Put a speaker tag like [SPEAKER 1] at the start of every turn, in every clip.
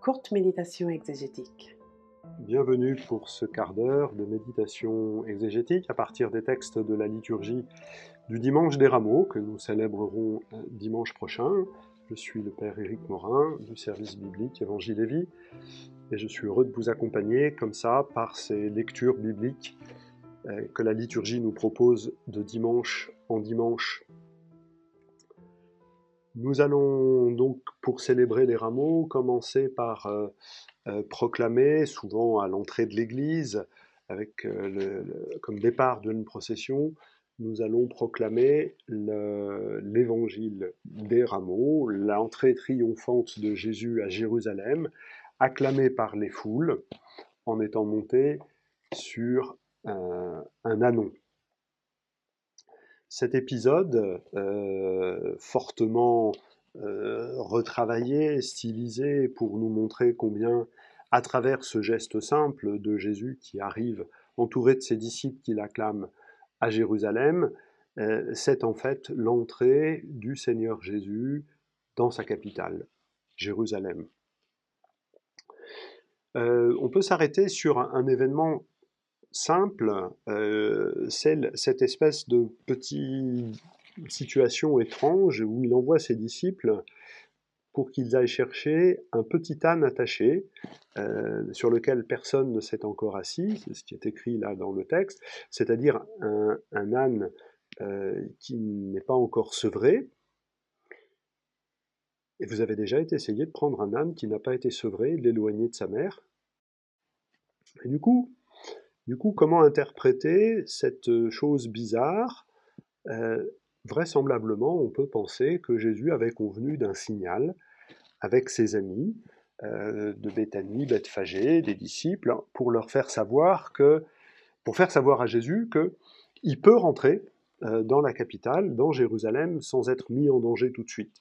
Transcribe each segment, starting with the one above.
[SPEAKER 1] Courte méditation exégétique.
[SPEAKER 2] Bienvenue pour ce quart d'heure de méditation exégétique à partir des textes de la liturgie du dimanche des rameaux que nous célébrerons euh, dimanche prochain. Je suis le Père Éric Morin du service biblique Évangile et Vie et je suis heureux de vous accompagner comme ça par ces lectures bibliques euh, que la liturgie nous propose de dimanche en dimanche nous allons donc, pour célébrer les rameaux, commencer par euh, euh, proclamer, souvent à l'entrée de l'église, avec euh, comme départ d'une procession, nous allons proclamer l'évangile des rameaux, l'entrée triomphante de Jésus à Jérusalem, acclamée par les foules en étant monté sur un, un anon cet épisode, euh, fortement euh, retravaillé, stylisé, pour nous montrer combien, à travers ce geste simple de Jésus qui arrive entouré de ses disciples qui l'acclament à Jérusalem, euh, c'est en fait l'entrée du Seigneur Jésus dans sa capitale, Jérusalem. on peut s'arrêter sur un événement simple, euh, c'est cette espèce de petite situation étrange où il envoie ses disciples pour qu'ils aillent chercher un petit âne attaché euh, sur lequel personne ne s'est encore assis, c'est ce qui est écrit là dans le texte, c'est-à-dire un, âne euh, qui n'est pas encore sevré. Et vous avez déjà été essayé de prendre un âne qui n'a pas été sevré, l'éloigner de sa mère. Et du coup, du coup, comment interpréter cette euh, chose bizarre? Euh, Vraisemblablement, on peut penser que Jésus avait convenu d'un signal avec ses amis euh, de Béthanie, Bethphagée, des disciples, pour leur faire savoir que, pour faire savoir à Jésus que il peut rentrer dans la capitale, dans Jérusalem, sans être mis en danger tout de suite.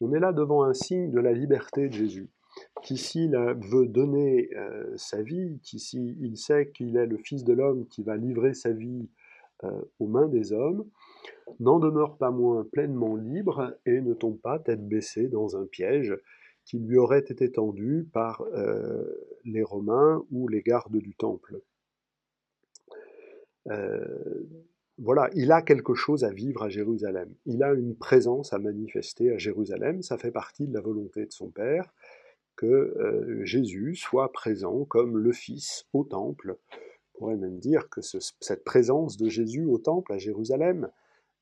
[SPEAKER 2] On est là devant un signe de la liberté de Jésus qu'ici il veut donner euh, sa vie, qu'ici il sait qu'il est le Fils de l'homme qui va livrer sa vie euh, aux mains des hommes, n'en demeure pas moins pleinement libre et ne tombe pas tête baissée dans un piège qui lui aurait été tendu par euh, les Romains ou les gardes du Temple. voilà, il a quelque chose à vivre à Jérusalem. Il a une présence à manifester à Jérusalem. Ça fait partie de la volonté de son Père que euh, Jésus soit présent comme le Fils au temple. On pourrait même dire que cette présence de Jésus au temple à Jérusalem,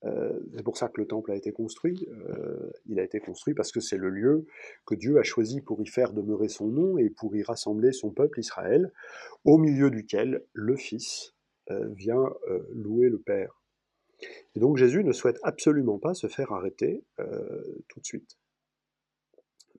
[SPEAKER 2] euh, c'est pour ça que le temple a été construit. Euh, il a été construit parce que c'est le lieu que Dieu a choisi pour y faire demeurer son nom et pour y rassembler son peuple Israël, au milieu duquel le Fils vient louer le Père. Et donc Jésus ne souhaite absolument pas se faire arrêter tout de suite.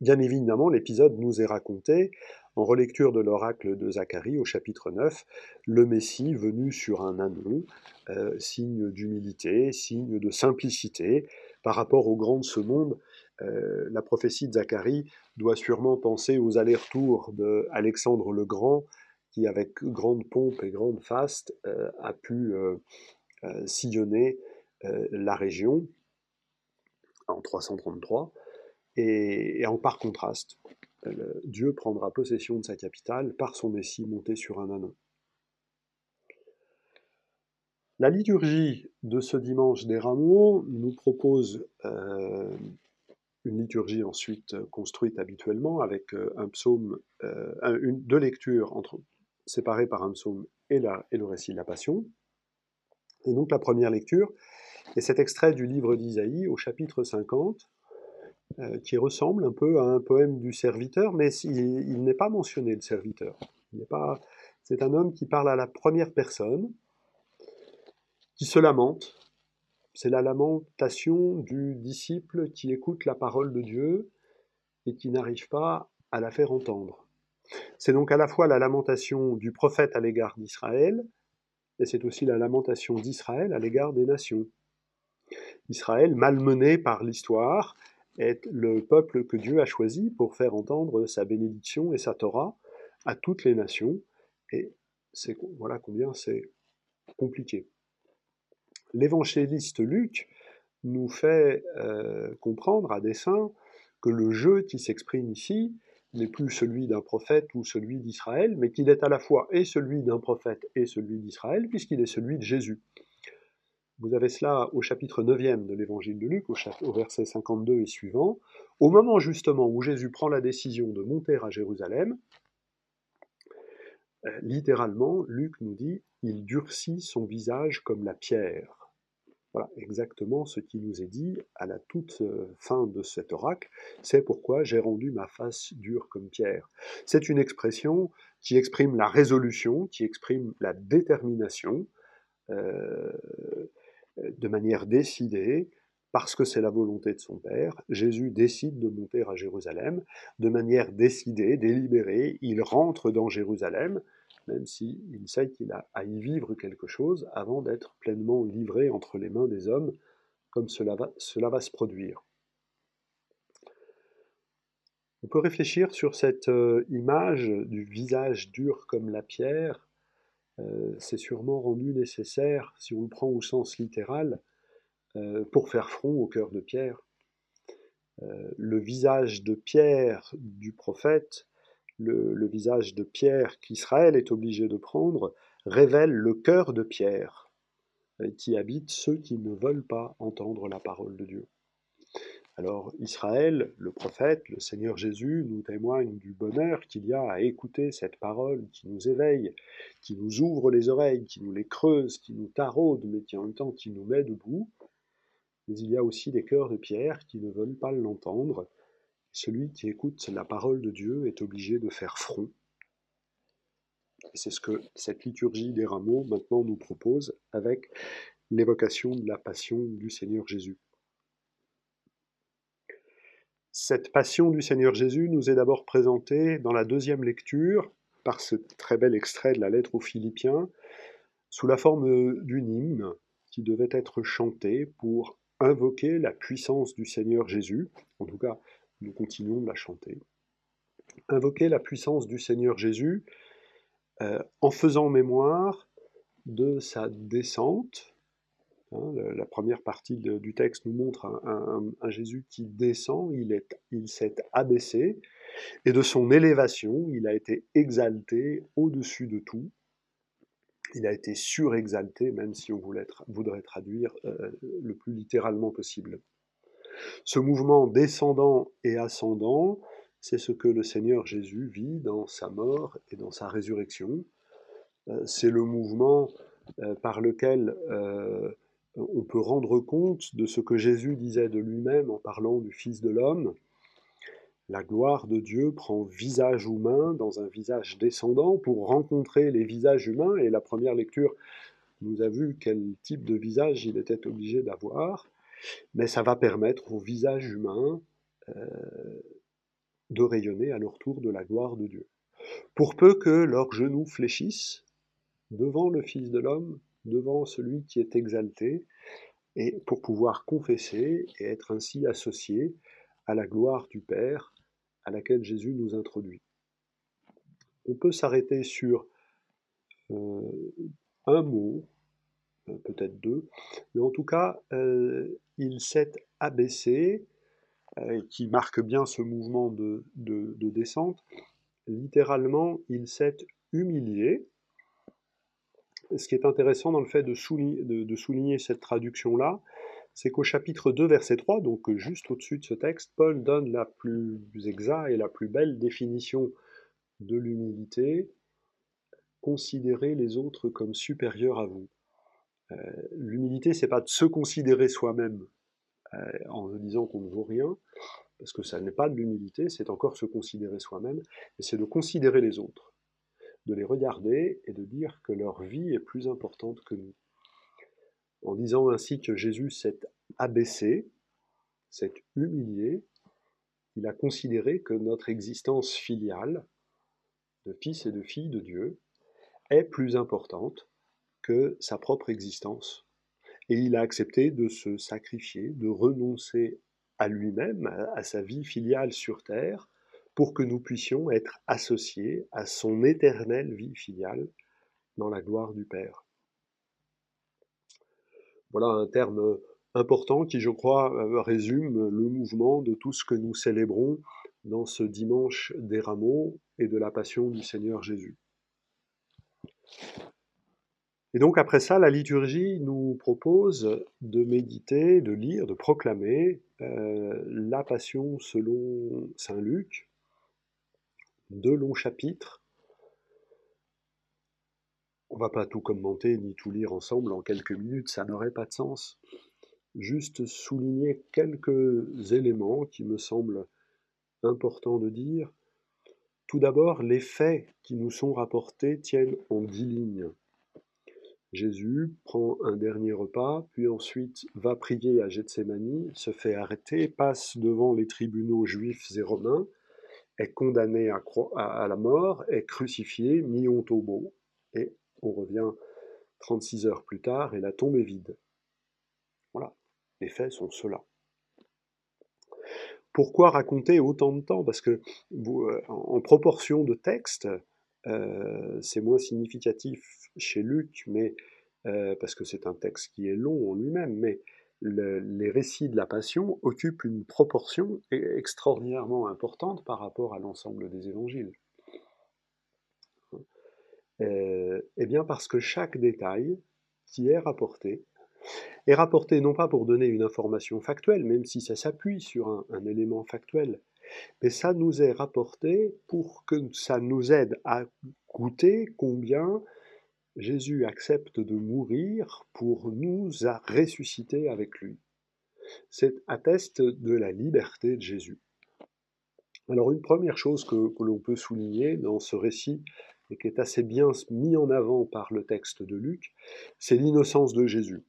[SPEAKER 2] Bien évidemment, l'épisode nous est raconté en relecture de l'oracle de Zacharie au chapitre 9, le Messie venu sur un anon, euh, signe d'humilité, signe de simplicité par rapport au grand de ce monde. Euh, la prophétie de Zacharie doit sûrement penser aux allers-retours d'Alexandre le Grand, qui avec grande pompe et grande faste euh, a pu sillonner la région en 333. Et, en par contraste, euh, Dieu prendra possession de sa capitale par son Messie monté sur un anon. La liturgie de ce dimanche des rameaux nous propose euh, une liturgie ensuite construite habituellement avec euh, un psaume, une, deux lectures séparées par un psaume et, et le récit de la Passion. Et donc la première lecture est cet extrait du livre d'Isaïe au chapitre 50, euh, qui ressemble un peu à un poème du serviteur, mais il, n'est pas mentionné, le serviteur. C'est un homme qui parle à la première personne, qui se lamente. C'est la lamentation du disciple qui écoute la parole de Dieu et qui n'arrive pas à la faire entendre. C'est donc à la fois la lamentation du prophète à l'égard d'Israël, et c'est aussi la lamentation d'Israël à l'égard des nations. Israël, malmené par l'histoire, est le peuple que Dieu a choisi pour faire entendre sa bénédiction et sa Torah à toutes les nations. Et voilà combien c'est compliqué. L'évangéliste Luc nous fait euh, comprendre à dessein que le jeu qui s'exprime ici n'est plus celui d'un prophète ou celui d'Israël, mais qu'il est à la fois et celui d'un prophète et celui d'Israël, puisqu'il est celui de Jésus. Vous avez cela au chapitre 9e de l'évangile de Luc, au, verset 52 et suivant. Au moment justement où Jésus prend la décision de monter à Jérusalem, euh, littéralement, Luc nous dit, il durcit son visage comme la pierre. Voilà exactement ce qui nous est dit à la toute euh, fin de cet oracle. C'est pourquoi j'ai rendu ma face dure comme pierre. C'est une expression qui exprime la résolution, qui exprime la détermination, euh, de manière décidée, parce que c'est la volonté de son Père. Jésus décide de monter à Jérusalem. De manière décidée, délibérée, il rentre dans Jérusalem même s'il sait qu'il a à y vivre quelque chose avant d'être pleinement livré entre les mains des hommes, comme cela va, cela va se produire. On peut réfléchir sur cette euh, image du visage dur comme la pierre. Euh, c'est sûrement rendu nécessaire, si on le prend au sens littéral, euh, pour faire front au cœur de Pierre. le visage de Pierre du prophète le, visage de Pierre qu'Israël est obligé de prendre révèle le cœur de Pierre, euh, qui habite ceux qui ne veulent pas entendre la parole de Dieu. Alors Israël, le prophète, le Seigneur Jésus nous témoigne du bonheur qu'il y a à écouter cette parole qui nous éveille, qui nous ouvre les oreilles, qui nous les creuse, qui nous taraude, mais qui en même temps qui nous met debout. Mais il y a aussi des cœurs de pierre qui ne veulent pas l'entendre, celui qui écoute la parole de Dieu est obligé de faire front. C'est ce que cette liturgie des rameaux maintenant nous propose avec l'évocation de la passion du Seigneur Jésus. Cette passion du Seigneur Jésus nous est d'abord présentée dans la deuxième lecture par ce très bel extrait de la lettre aux Philippiens sous la forme d'une hymne qui devait être chantée pour invoquer la puissance du Seigneur Jésus, en tout cas nous continuons de la chanter. Invoquer la puissance du Seigneur Jésus euh, en faisant mémoire de sa descente. Hein, la première partie du texte nous montre un, Jésus qui descend, il, s'est abaissé, et de son élévation, il a été exalté au-dessus de tout. Il a été surexalté, même si on voudrait traduire euh, le plus littéralement possible. Ce mouvement descendant et ascendant, c'est ce que le Seigneur Jésus vit dans sa mort et dans sa résurrection. Euh, c'est le mouvement euh, par lequel on peut rendre compte de ce que Jésus disait de lui-même en parlant du Fils de l'homme. La gloire de Dieu prend visage humain dans un visage descendant pour rencontrer les visages humains, et la première lecture nous a vu quel type de visage il était obligé d'avoir mais ça va permettre au visage humain euh, de rayonner à leur tour de la gloire de Dieu. Pour peu que leurs genoux fléchissent devant le Fils de l'homme, devant celui qui est exalté, et pour pouvoir confesser et être ainsi associé à la gloire du Père à laquelle Jésus nous introduit. On peut s'arrêter sur euh, un mot euh, peut-être deux, mais en tout cas, euh, il s'est abaissé, qui marque bien ce mouvement de, descente. Littéralement, il s'est humilié. Ce qui est intéressant dans le fait de souligner, cette traduction-là, c'est qu'au chapitre 2, verset 3, donc juste au-dessus de ce texte, Paul donne la plus exacte et la plus belle définition de l'humilité, considérer les autres comme supérieurs à vous. Euh, l'humilité, c'est pas de se considérer soi-même euh, en disant qu'on ne vaut rien, parce que ça n'est pas de l'humilité, c'est encore se considérer soi-même, mais c'est de considérer les autres, de les regarder et de dire que leur vie est plus importante que nous. En disant ainsi que Jésus s'est abaissé, s'est humilié, il a considéré que notre existence filiale, de fils et de filles de Dieu, est plus importante que sa propre existence. Et il a accepté de se sacrifier, de renoncer à lui-même, à, sa vie filiale sur terre, pour que nous puissions être associés à son éternelle vie filiale dans la gloire du Père. Voilà un terme important qui, je crois, résume le mouvement de tout ce que nous célébrons dans ce dimanche des rameaux et de la passion du Seigneur Jésus. Et donc après ça, la liturgie nous propose de méditer, de lire, de proclamer euh, la passion selon Saint Luc, deux longs chapitres. On va pas tout commenter ni tout lire ensemble en quelques minutes, ça n'aurait pas de sens. Juste souligner quelques éléments qui me semblent importants de dire. Tout d'abord, les faits qui nous sont rapportés tiennent en dix lignes. Jésus prend un dernier repas, puis ensuite va prier à Gethsemane, se fait arrêter, passe devant les tribunaux juifs et romains, est condamné à, la mort, est crucifié, mis au tombeau, et on revient 36 heures plus tard et la tombe est vide. Voilà, les faits sont ceux-là. Pourquoi raconter autant de temps? Parce que euh, en proportion de texte, euh, c'est moins significatif chez Luc, mais euh, parce que c'est un texte qui est long en lui-même, mais les récits de la Passion occupent une proportion e-, extraordinairement importante par rapport à l'ensemble des évangiles. Euh, eh bien parce que chaque détail qui est rapporté est rapporté non pas pour donner une information factuelle, même si ça s'appuie sur un élément factuel, mais ça nous est rapporté pour que ça nous aide à goûter combien Jésus accepte de mourir pour nous ressusciter avec lui. C'est atteste de la liberté de Jésus. Alors une première chose que, que l'on peut souligner dans ce récit, et qui est assez bien mis en avant par le texte de Luc, c'est l'innocence de Jésus.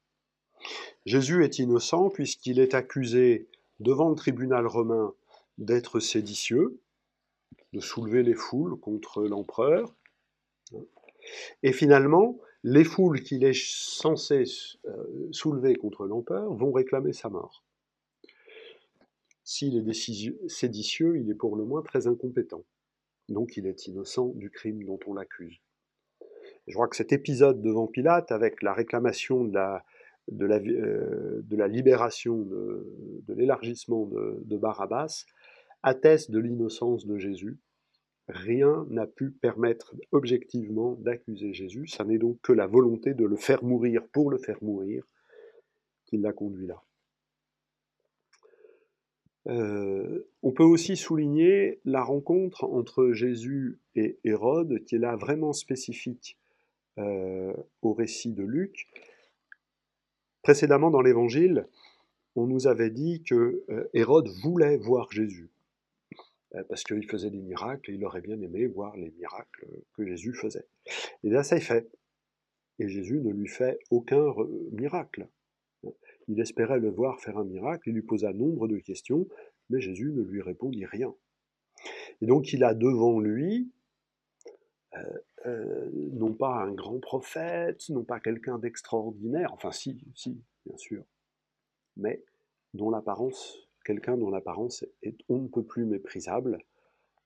[SPEAKER 2] Jésus est innocent puisqu'il est accusé devant le tribunal romain d'être séditieux, de soulever les foules contre l'empereur. Et finalement, les foules qu'il est censé euh, soulever contre l'empereur vont réclamer sa mort. S'il est séditieux, il est pour le moins très incompétent. Donc il est innocent du crime dont on l'accuse. Je crois que cet épisode devant Pilate, avec la réclamation de la, euh, libération, de, l'élargissement de Barabbas, atteste de l'innocence de Jésus. Rien n'a pu permettre objectivement d'accuser Jésus. Ça n'est donc que la volonté de le faire mourir pour le faire mourir qui l'a conduit là. Euh, on peut aussi souligner la rencontre entre Jésus et Hérode, qui est là vraiment spécifique euh, au récit de Luc. Précédemment dans l'Évangile, on nous avait dit que euh, Hérode voulait voir Jésus. Euh, parce qu'il faisait des miracles et il aurait bien aimé voir les miracles que Jésus faisait. Et bien ça est fait. Et Jésus ne lui fait aucun miracle. Il espérait le voir faire un miracle, il lui posa nombre de questions, mais Jésus ne lui répondit rien. Et donc il a devant lui euh, euh, non pas un grand prophète, non pas quelqu'un d'extraordinaire, enfin si, si, bien sûr, mais dont l'apparence quelqu'un dont l'apparence est on ne peut plus méprisable,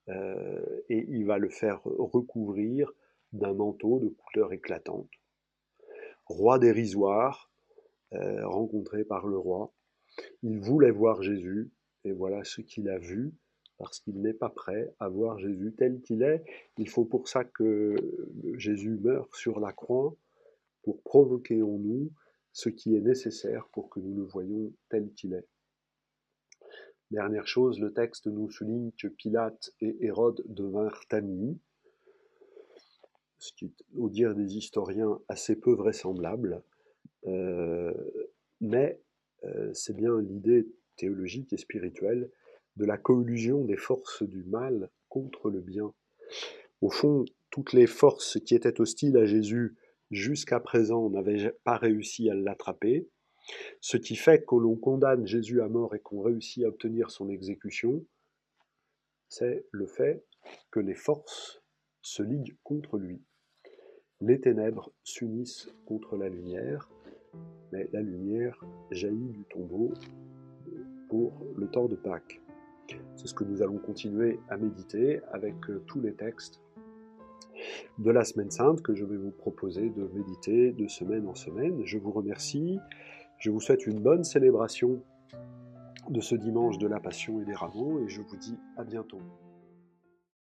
[SPEAKER 2] euh, et il va le faire recouvrir d'un manteau de couleur éclatante. Roi dérisoire, euh, rencontré par le roi, il voulait voir Jésus, et voilà ce qu'il a vu, parce qu'il n'est pas prêt à voir Jésus tel qu'il est. Il faut pour ça que Jésus meure sur la croix, pour provoquer en nous ce qui est nécessaire pour que nous le voyions tel qu'il est. Dernière chose, le texte nous souligne que Pilate et Hérode devinrent amis, ce qui est, au dire des historiens, assez peu vraisemblable, euh, mais euh, c'est bien l'idée théologique et spirituelle de la collusion des forces du mal contre le bien. Au fond, toutes les forces qui étaient hostiles à Jésus jusqu'à présent n'avaient pas réussi à l'attraper, ce qui fait que l'on condamne Jésus à mort et qu'on réussit à obtenir son exécution, c'est le fait que les forces se liguent contre lui. Les ténèbres s'unissent contre la lumière, mais la lumière jaillit du tombeau pour le temps de Pâques. C'est ce que nous allons continuer à méditer avec euh, tous les textes de la semaine sainte que je vais vous proposer de méditer de semaine en semaine. Je vous remercie Je vous souhaite une bonne célébration de ce dimanche de la Passion et des Rameaux et je vous dis à bientôt.